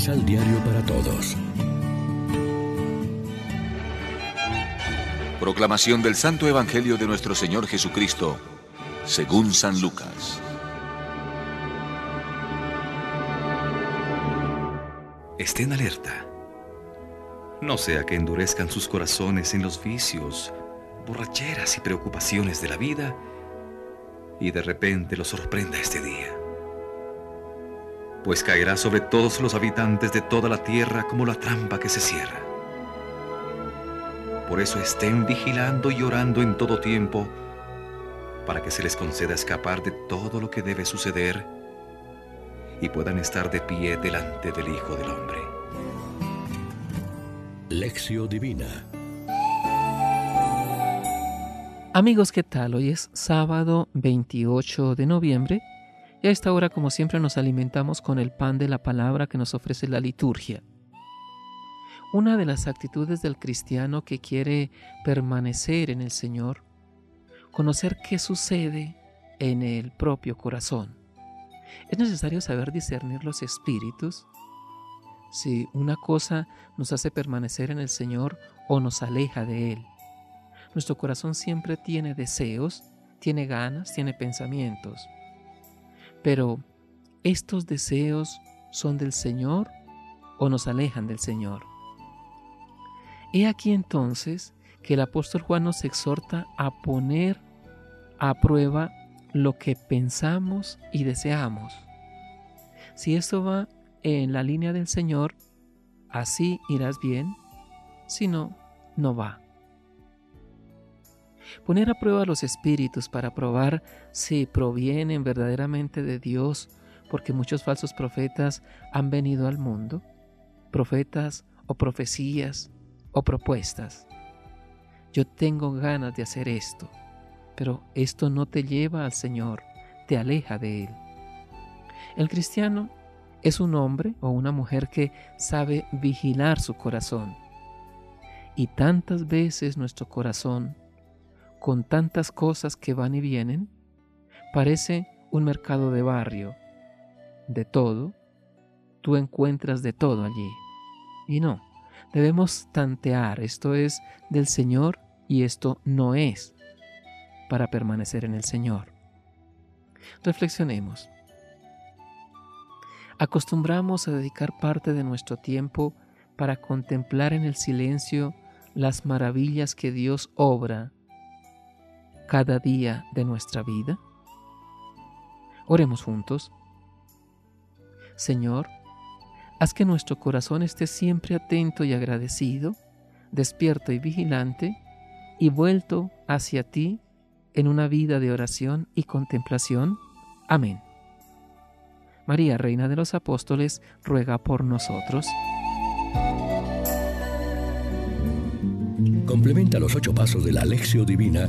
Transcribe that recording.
Misal Diario para Todos. Proclamación del Santo Evangelio de nuestro Señor Jesucristo, según San Lucas. Estén alerta. No sea que endurezcan sus corazones en los vicios, borracheras y preocupaciones de la vida y de repente los sorprenda este día pues caerá sobre todos los habitantes de toda la tierra como la trampa que se cierra. Por eso estén vigilando y orando en todo tiempo, para que se les conceda escapar de todo lo que debe suceder y puedan estar de pie delante del Hijo del Hombre. Lección Divina Amigos, ¿qué tal? Hoy es sábado 28 de noviembre y a esta hora, como siempre, nos alimentamos con el pan de la palabra que nos ofrece la liturgia. Una de las actitudes del cristiano que quiere permanecer en el Señor, conocer qué sucede en el propio corazón. Es necesario saber discernir los espíritus, si una cosa nos hace permanecer en el Señor o nos aleja de Él. Nuestro corazón siempre tiene deseos, tiene ganas, tiene pensamientos. Pero, ¿estos deseos son del Señor o nos alejan del Señor? He aquí entonces que el apóstol Juan nos exhorta a poner a prueba lo que pensamos y deseamos. Si esto va en la línea del Señor, así irás bien, si no, no va. Poner a prueba los espíritus para probar si provienen verdaderamente de Dios, porque muchos falsos profetas han venido al mundo, profetas o profecías o propuestas. Yo tengo ganas de hacer esto, pero esto no te lleva al Señor, te aleja de Él. El cristiano es un hombre o una mujer que sabe vigilar su corazón. Y tantas veces nuestro corazón con tantas cosas que van y vienen, parece un mercado de barrio. De todo, tú encuentras de todo allí. Y no, debemos tantear, esto es del Señor y esto no es para permanecer en el Señor. Reflexionemos. Acostumbramos a dedicar parte de nuestro tiempo para contemplar en el silencio las maravillas que Dios obra cada día de nuestra vida? Oremos juntos. Señor, haz que nuestro corazón esté siempre atento y agradecido, despierto y vigilante, y vuelto hacia ti en una vida de oración y contemplación. Amén. María, Reina de los Apóstoles, ruega por nosotros. Complementa los ocho pasos de la Alexio Divina